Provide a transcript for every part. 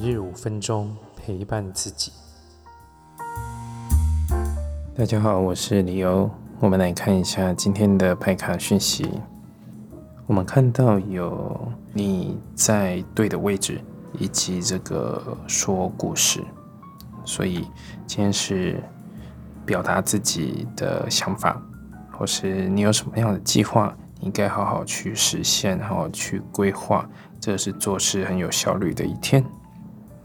每日五分钟陪伴自己。大家好，我是李欧。我们来看一下今天的牌卡讯息。我们看到有你在对的位置，以及这个说故事。所以今天是表达自己的想法，或是你有什么样的计划，你应该好好去实现，好好去规划。这是做事很有效率的一天。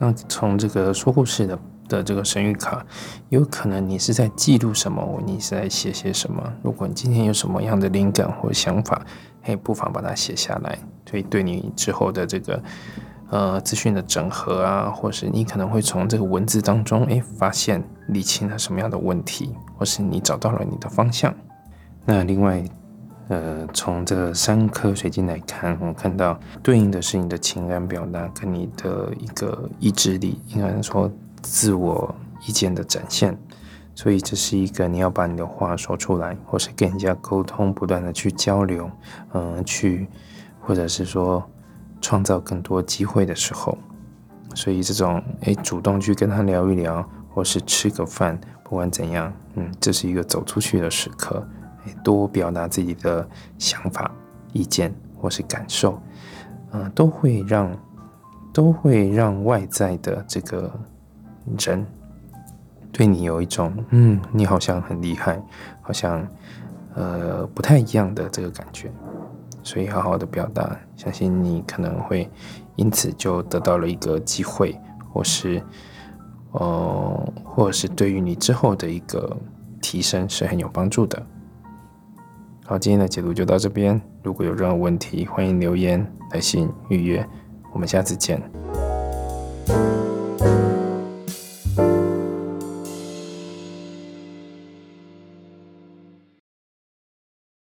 那从这个说故事的的这个神谕卡，有可能你是在记录什么？你是在写些什么？如果你今天有什么样的灵感或想法，嘿，不妨把它写下来。所以对你之后的这个呃资讯的整合啊，或是你可能会从这个文字当中，诶发现理清了什么样的问题，或是你找到了你的方向。那另外。呃，从这三颗水晶来看，我看到对应的是你的情感表达跟你的一个意志力，应该说自我意见的展现。所以这是一个你要把你的话说出来，或是跟人家沟通，不断的去交流，嗯，去或者是说创造更多机会的时候。所以这种诶，主动去跟他聊一聊，或是吃个饭，不管怎样，嗯，这是一个走出去的时刻。多表达自己的想法、意见或是感受，嗯，都会让都会让外在的这个人对你有一种嗯，你好像很厉害，好像呃不太一样的这个感觉。所以好好的表达，相信你可能会因此就得到了一个机会，或是呃，或者是对于你之后的一个提升是很有帮助的。好，今天的解读就到这边。如果有任何问题，欢迎留言、来信、预约。我们下次见。